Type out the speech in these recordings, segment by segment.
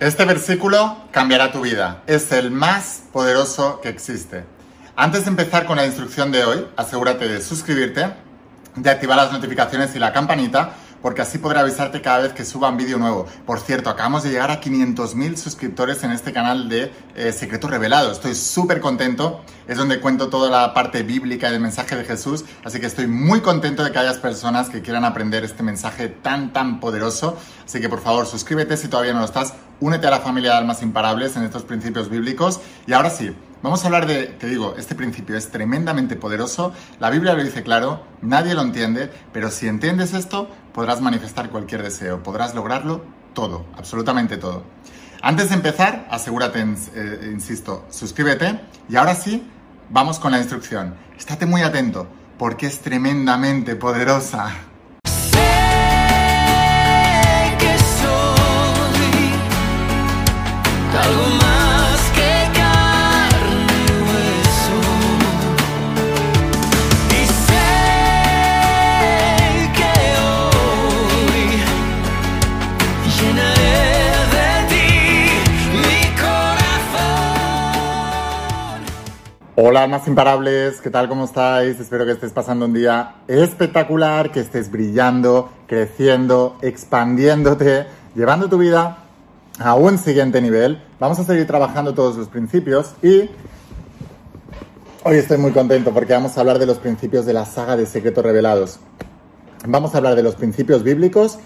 Este versículo cambiará tu vida. Es el más poderoso que existe. Antes de empezar con la instrucción de hoy, asegúrate de suscribirte, de activar las notificaciones y la campanita porque así podré avisarte cada vez que suba un vídeo nuevo. Por cierto, acabamos de llegar a 500.000 suscriptores en este canal de eh, Secretos Revelados. Estoy súper contento. Es donde cuento toda la parte bíblica del mensaje de Jesús. Así que estoy muy contento de que hayas personas que quieran aprender este mensaje tan, tan poderoso. Así que por favor, suscríbete si todavía no lo estás. Únete a la familia de almas imparables en estos principios bíblicos. Y ahora sí, Vamos a hablar de, te digo, este principio es tremendamente poderoso, la Biblia lo dice claro, nadie lo entiende, pero si entiendes esto, podrás manifestar cualquier deseo, podrás lograrlo todo, absolutamente todo. Antes de empezar, asegúrate, eh, insisto, suscríbete y ahora sí, vamos con la instrucción. Estate muy atento porque es tremendamente poderosa. Hola, almas imparables, ¿qué tal? ¿Cómo estáis? Espero que estés pasando un día espectacular, que estés brillando, creciendo, expandiéndote, llevando tu vida a un siguiente nivel. Vamos a seguir trabajando todos los principios y hoy estoy muy contento porque vamos a hablar de los principios de la saga de Secretos Revelados. Vamos a hablar de los principios bíblicos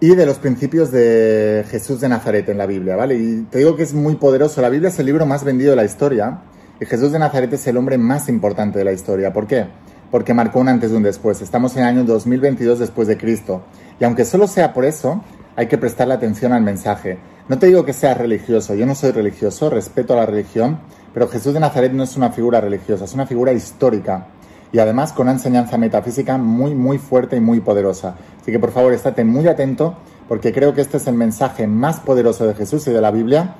y de los principios de Jesús de Nazaret en la Biblia, ¿vale? Y te digo que es muy poderoso. La Biblia es el libro más vendido de la historia Jesús de Nazaret es el hombre más importante de la historia. ¿Por qué? Porque marcó un antes y un después. Estamos en el año 2022 después de Cristo. Y aunque solo sea por eso, hay que prestarle atención al mensaje. No te digo que seas religioso, yo no soy religioso, respeto a la religión, pero Jesús de Nazaret no es una figura religiosa, es una figura histórica y además con una enseñanza metafísica muy, muy fuerte y muy poderosa. Así que por favor, estate muy atento porque creo que este es el mensaje más poderoso de Jesús y de la Biblia.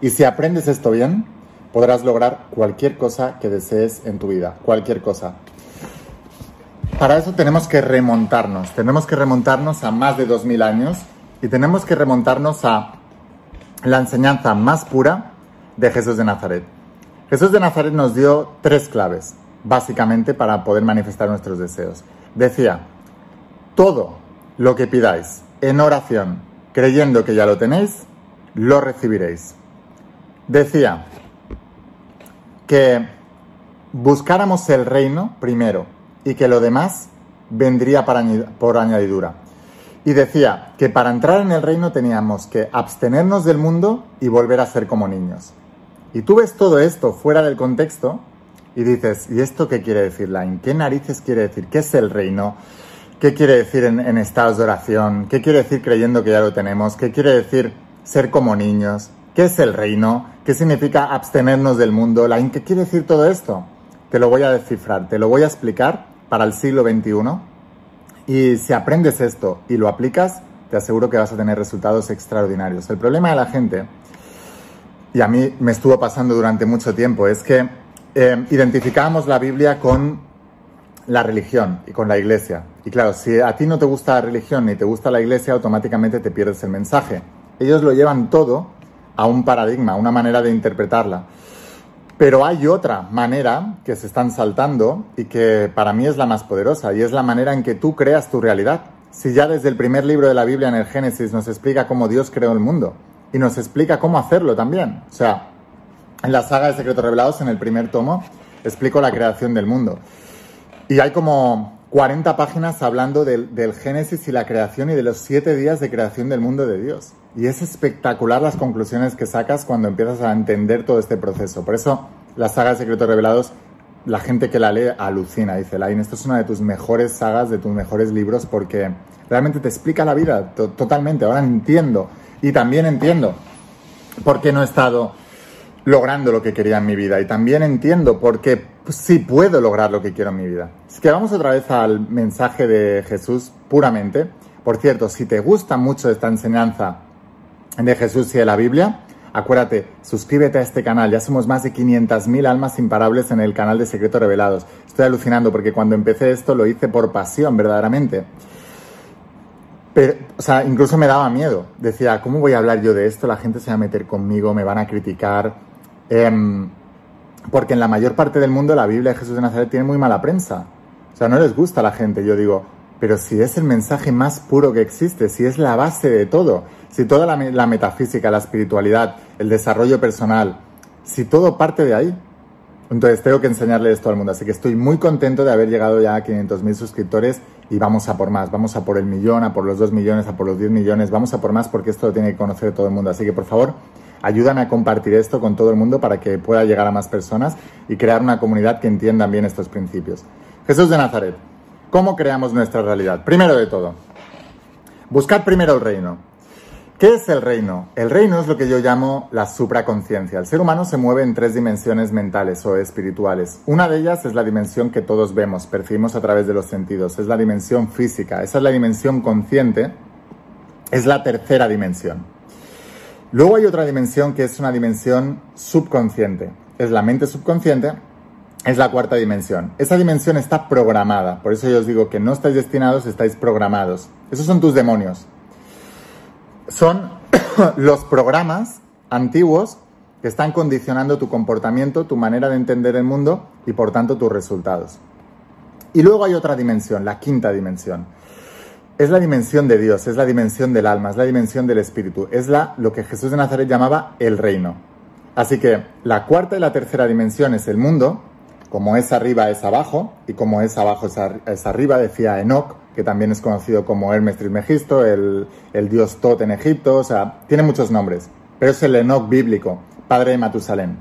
Y si aprendes esto bien, podrás lograr cualquier cosa que desees en tu vida, cualquier cosa. Para eso tenemos que remontarnos, tenemos que remontarnos a más de 2000 años y tenemos que remontarnos a la enseñanza más pura de Jesús de Nazaret. Jesús de Nazaret nos dio tres claves, básicamente, para poder manifestar nuestros deseos. Decía, todo lo que pidáis en oración, creyendo que ya lo tenéis, lo recibiréis. Decía, que buscáramos el reino primero y que lo demás vendría por añadidura. Y decía que para entrar en el reino teníamos que abstenernos del mundo y volver a ser como niños. Y tú ves todo esto fuera del contexto y dices, ¿y esto qué quiere decir, Line? ¿Qué narices quiere decir? ¿Qué es el reino? ¿Qué quiere decir en, en estados de oración? ¿Qué quiere decir creyendo que ya lo tenemos? ¿Qué quiere decir ser como niños? ¿Qué es el reino? ¿Qué significa abstenernos del mundo? ¿Qué quiere decir todo esto? Te lo voy a descifrar, te lo voy a explicar para el siglo XXI. Y si aprendes esto y lo aplicas, te aseguro que vas a tener resultados extraordinarios. El problema de la gente, y a mí me estuvo pasando durante mucho tiempo, es que eh, identificábamos la Biblia con la religión y con la iglesia. Y claro, si a ti no te gusta la religión ni te gusta la iglesia, automáticamente te pierdes el mensaje. Ellos lo llevan todo a un paradigma, una manera de interpretarla. Pero hay otra manera que se están saltando y que para mí es la más poderosa y es la manera en que tú creas tu realidad. Si ya desde el primer libro de la Biblia en el Génesis nos explica cómo Dios creó el mundo y nos explica cómo hacerlo también. O sea, en la saga de Secretos Revelados, en el primer tomo, explico la creación del mundo. Y hay como 40 páginas hablando del, Génesis y la creación y de los siete días de creación del mundo de Dios. Y es espectacular las conclusiones que sacas cuando empiezas a entender todo este proceso. Por eso la saga de Secretos Revelados, la gente que la lee alucina. Dice, Lain, esto es una de tus mejores sagas, de tus mejores libros, porque realmente te explica la vida totalmente. Ahora entiendo. Y también entiendo por qué no he estado logrando lo que quería en mi vida. Y también entiendo por qué sí puedo lograr lo que quiero en mi vida. Es que vamos otra vez al mensaje de Jesús puramente. Por cierto, si te gusta mucho esta enseñanza de Jesús y de la Biblia, acuérdate, suscríbete a este canal. Ya somos más de 500.000 almas imparables en el canal de Secretos Revelados. Estoy alucinando porque cuando empecé esto lo hice por pasión, verdaderamente. Pero, o sea, incluso me daba miedo. Decía, ¿cómo voy a hablar yo de esto? La gente se va a meter conmigo, me van a criticar. Em, porque en la mayor parte del mundo la Biblia de Jesús de Nazaret tiene muy mala prensa. O sea, no les gusta a la gente. Yo digo, pero si es el mensaje más puro que existe, si es la base de todo, si toda la, metafísica, la espiritualidad, el desarrollo personal, si todo parte de ahí, entonces tengo que enseñarle esto al mundo. Así que estoy muy contento de haber llegado ya a 500.000 suscriptores y vamos a por más. Vamos a por el millón, a por los 2 millones, a por los 10 millones. Vamos a por más porque esto lo tiene que conocer todo el mundo. Así que por favor, ayúdame a compartir esto con todo el mundo para que pueda llegar a más personas y crear una comunidad que entiendan bien estos principios. Jesús de Nazaret, ¿cómo creamos nuestra realidad? Primero de todo, buscar primero el reino. ¿Qué es el reino? El reino es lo que yo llamo la supraconciencia. El ser humano se mueve en tres dimensiones mentales o espirituales. Una de ellas es la dimensión que todos vemos, percibimos a través de los sentidos. Es la dimensión física. Esa es la dimensión consciente. Es la tercera dimensión. Luego hay otra dimensión que es una dimensión subconsciente. Es la mente subconsciente. Es la cuarta dimensión. Esa dimensión está programada. Por eso yo os digo que no estáis destinados, estáis programados. Esos son tus demonios son los programas antiguos que están condicionando tu comportamiento, tu manera de entender el mundo y por tanto tus resultados. Y luego hay otra dimensión, la quinta dimensión. Es la dimensión de Dios, es la dimensión del alma, es la dimensión del espíritu, es la, lo que Jesús de Nazaret llamaba el reino. Así que la cuarta y la tercera dimensión es el mundo, como es arriba es abajo, y como es abajo es, arriba, decía Enoch, que también es conocido como Hermes Trismegisto, el, el, dios Tot en Egipto, o sea, tiene muchos nombres, pero es el Enoch bíblico, padre de Matusalén.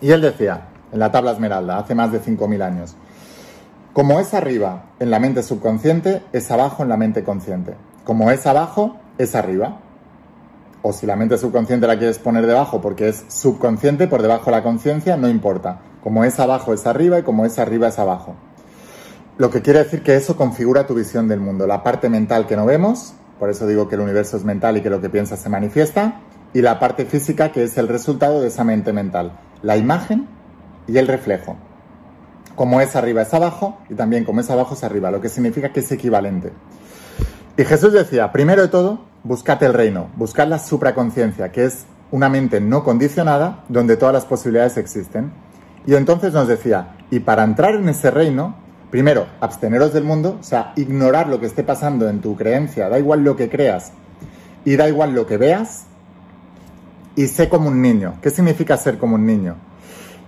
Y él decía, en la tabla esmeralda, hace más de 5.000 años, como es arriba en la mente subconsciente, es abajo en la mente consciente. Como es abajo, es arriba. O si la mente subconsciente la quieres poner debajo porque es subconsciente, por debajo de la conciencia, no importa. Como es abajo es arriba y como es arriba es abajo. Lo que quiere decir que eso configura tu visión del mundo. La parte mental que no vemos, por eso digo que el universo es mental y que lo que piensas se manifiesta, y la parte física que es el resultado de esa mente mental. La imagen y el reflejo. Como es arriba es abajo y también como es abajo es arriba, lo que significa que es equivalente. Y Jesús decía, primero de todo, buscate el reino, buscad la supraconciencia, que es una mente no condicionada donde todas las posibilidades existen. Y entonces nos decía, y para entrar en ese reino, primero, absteneros del mundo, o sea, ignorar lo que esté pasando en tu creencia, da igual lo que creas y da igual lo que veas, y sé como un niño. ¿Qué significa ser como un niño?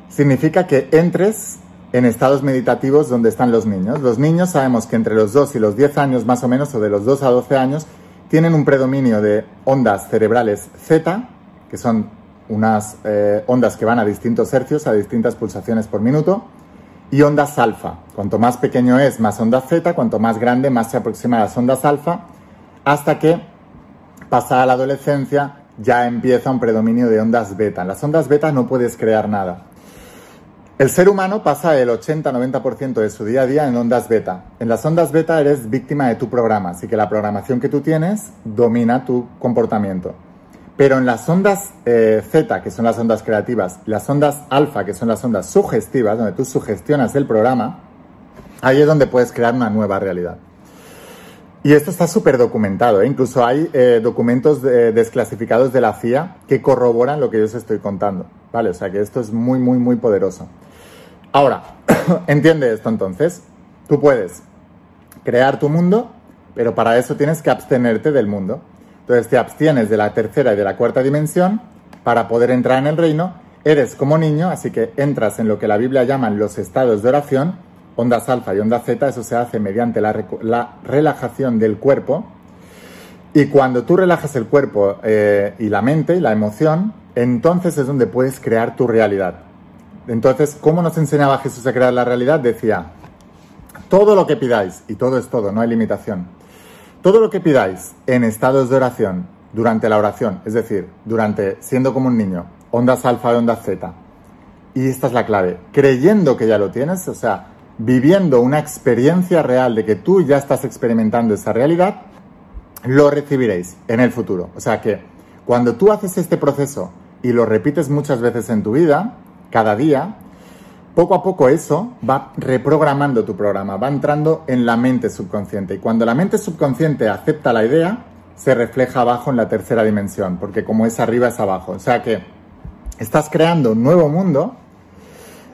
Significa que entres en estados meditativos donde están los niños. Los niños sabemos que entre los 2 y los 10 años más o menos, o de los 2 a 12 años, tienen un predominio de ondas cerebrales Z, que son unas eh, ondas que van a distintos hercios, a distintas pulsaciones por minuto, y ondas alfa. Cuanto más pequeño es, más ondas Z, cuanto más grande, más se aproxima a las ondas alfa, hasta que, pasada la adolescencia, ya empieza un predominio de ondas beta. En las ondas beta no puedes crear nada. El ser humano pasa el 80-90% de su día a día en ondas beta. En las ondas beta eres víctima de tu programa, así que la programación que tú tienes domina tu comportamiento. Pero en las ondas eh, Z, que son las ondas creativas, las ondas alfa, que son las ondas sugestivas, donde tú sugestionas el programa, ahí es donde puedes crear una nueva realidad. Y esto está súper documentado, ¿eh? incluso hay eh, documentos desclasificados de la CIA que corroboran lo que yo os estoy contando, ¿vale? O sea que esto es muy, muy, muy poderoso. Ahora, entiende esto entonces, tú puedes crear tu mundo, pero para eso tienes que abstenerte del mundo. Entonces te abstienes de la tercera y de la cuarta dimensión para poder entrar en el reino. Eres como niño, así que entras en lo que la Biblia llaman los estados de oración, ondas alfa y onda zeta, eso se hace mediante la, relajación del cuerpo. Y cuando tú relajas el cuerpo eh, y la mente y la emoción, entonces es donde puedes crear tu realidad. Entonces, ¿cómo nos enseñaba Jesús a crear la realidad? Decía, todo lo que pidáis, y todo es todo, no hay limitación todo lo que pidáis en estados de oración, durante la oración, es decir, durante siendo como un niño, ondas alfa y ondas zeta, y esta es la clave, creyendo que ya lo tienes, o sea, viviendo una experiencia real de que tú ya estás experimentando esa realidad, lo recibiréis en el futuro. O sea que cuando tú haces este proceso y lo repites muchas veces en tu vida, cada día, poco a poco eso va reprogramando tu programa, va entrando en la mente subconsciente. Y cuando la mente subconsciente acepta la idea, se refleja abajo en la tercera dimensión, porque como es arriba es abajo. O sea que estás creando un nuevo mundo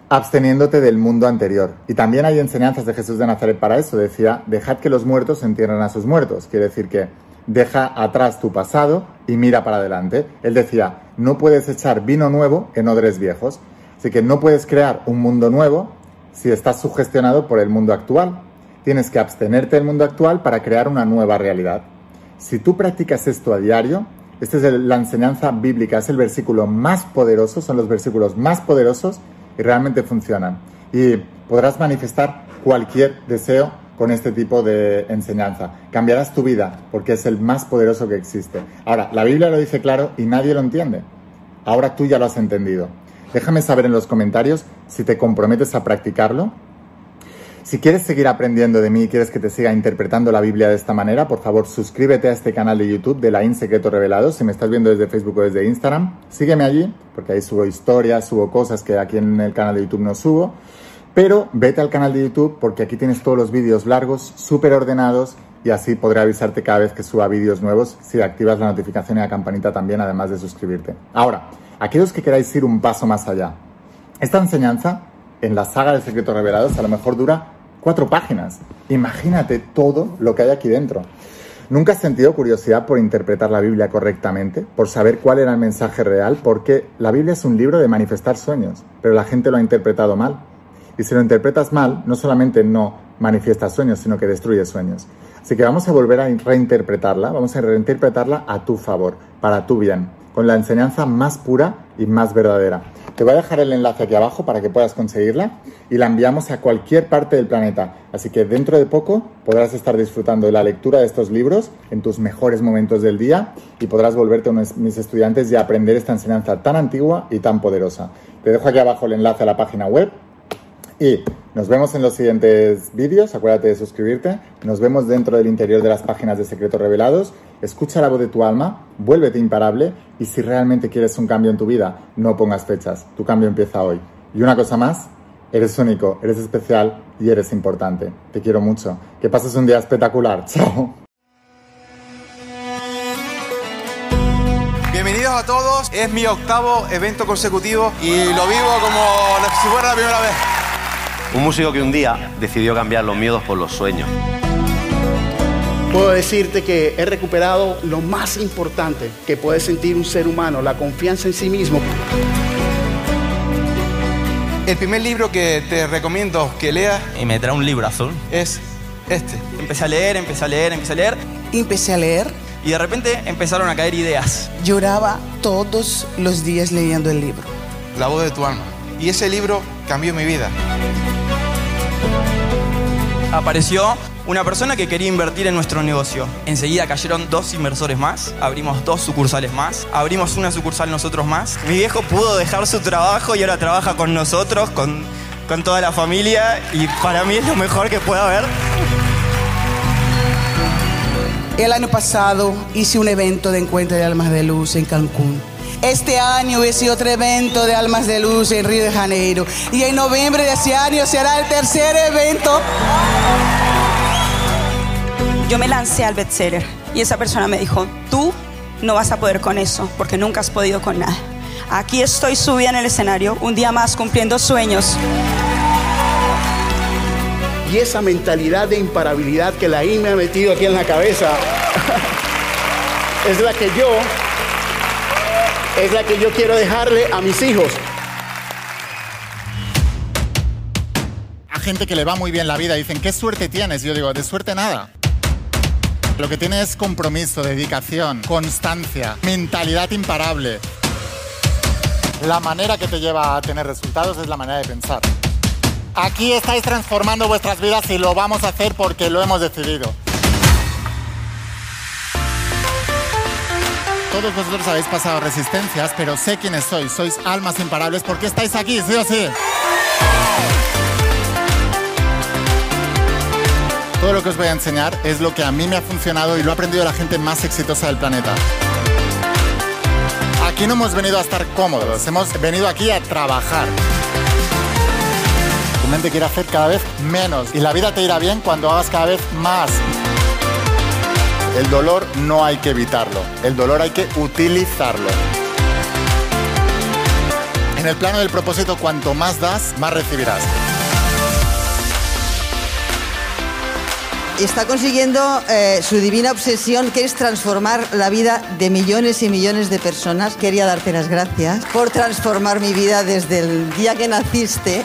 absteniéndote del mundo anterior. Y también hay enseñanzas de Jesús de Nazaret para eso. Decía, dejad que los muertos entierren a sus muertos. Quiere decir que deja atrás tu pasado y mira para adelante. Él decía, no puedes echar vino nuevo en odres viejos. Así que no puedes crear un mundo nuevo si estás sugestionado por el mundo actual. Tienes que abstenerte del mundo actual para crear una nueva realidad. Si tú practicas esto a diario, esta es la enseñanza bíblica, es el versículo más poderoso, son los versículos más poderosos y realmente funcionan. Y podrás manifestar cualquier deseo con este tipo de enseñanza. Cambiarás tu vida porque es el más poderoso que existe. Ahora, la Biblia lo dice claro y nadie lo entiende. Ahora tú ya lo has entendido. Déjame saber en los comentarios si te comprometes a practicarlo si quieres seguir aprendiendo de mí y quieres que te siga interpretando la Biblia de esta manera, por favor suscríbete a este canal de YouTube de la Secreto Revelado. Si me estás viendo desde Facebook o desde Instagram, sígueme allí, porque ahí subo historias, subo cosas que aquí en el canal de YouTube no subo. Pero vete al canal de YouTube porque aquí tienes todos los vídeos largos, súper ordenados y así podré avisarte cada vez que suba vídeos nuevos si activas la notificación y la campanita también, además de suscribirte. Ahora, aquellos que queráis ir un paso más allá, esta enseñanza en la saga de Secretos Revelados a lo mejor dura cuatro páginas. Imagínate todo lo que hay aquí dentro. ¿Nunca has sentido curiosidad por interpretar la Biblia correctamente? ¿Por saber cuál era el mensaje real? Porque la Biblia es un libro de manifestar sueños, pero la gente lo ha interpretado mal. Y si lo interpretas mal, no solamente no manifiestas sueños, sino que destruyes sueños. Así que vamos a volver a reinterpretarla, vamos a reinterpretarla a tu favor, para tu bien, con la enseñanza más pura y más verdadera. Te voy a dejar el enlace aquí abajo para que puedas conseguirla y la enviamos a cualquier parte del planeta. Así que dentro de poco podrás estar disfrutando de la lectura de estos libros en tus mejores momentos del día y podrás volverte uno mis estudiantes y aprender esta enseñanza tan antigua y tan poderosa. Te dejo aquí abajo el enlace a la página web y nos vemos en los siguientes vídeos. Acuérdate de suscribirte. Nos vemos dentro del interior de las páginas de Secretos Revelados. Escucha la voz de tu alma, vuélvete imparable y si realmente quieres un cambio en tu vida, no pongas fechas. Tu cambio empieza hoy. Y una cosa más, eres único, eres especial y eres importante. Te quiero mucho. Que pases un día espectacular. Chao. Bienvenidos a todos. Es mi octavo evento consecutivo y lo vivo como si fuera la primera vez. Un músico que un día decidió cambiar los miedos por los sueños. Puedo decirte que he recuperado lo más importante que puede sentir un ser humano, la confianza en sí mismo. El primer libro que te recomiendo que leas y me trae un libro azul es este. Empecé a leer, empecé a leer, empecé a leer Empecé a leer, y de repente empezaron a caer ideas. lloraba todos los días leyendo el libro. La voz de tu alma. Y ese libro cambió mi vida. Apareció una persona que quería invertir en nuestro negocio. Enseguida cayeron dos inversores más, abrimos dos sucursales más, abrimos una sucursal nosotros más. Mi viejo pudo dejar su trabajo y ahora trabaja con nosotros, con, con toda la familia y para mí es lo mejor que puede haber. El año pasado hice un evento de encuentro de almas de luz en Cancún. Este año hice otro evento de almas de luz en Río de Janeiro. Y en noviembre de ese año será el tercer evento. Yo me lancé al bestseller y esa persona me dijo, tú no vas a poder con eso porque nunca has podido con nada. Aquí estoy subida en el escenario, un día más cumpliendo sueños. Y esa mentalidad de imparabilidad que la I me ha metido aquí en la cabeza es la que yo es la que yo quiero dejarle a mis hijos. A gente que le va muy bien la vida dicen, ¿qué suerte tienes? Yo digo, de suerte nada. Lo que tiene es compromiso, dedicación, constancia, mentalidad imparable. La manera que te lleva a tener resultados es la manera de pensar. Aquí estáis transformando vuestras vidas y lo vamos a hacer porque lo hemos decidido. Todos vosotros habéis pasado resistencias, pero sé quiénes sois. Sois almas imparables porque estáis aquí, sí o sí. Todo lo que os voy a enseñar es lo que a mí me ha funcionado y lo ha aprendido la gente más exitosa del planeta. Aquí no hemos venido a estar cómodos, hemos venido aquí a trabajar. mente quiere hacer cada vez menos. Y la vida te irá bien cuando hagas cada vez más. El dolor no hay que evitarlo, el dolor hay que utilizarlo. En el plano del propósito, cuanto más das, más recibirás. está consiguiendo eh, su divina obsesión, que es transformar la vida de millones y millones de personas. Quería darte las gracias por transformar mi vida desde el día que naciste.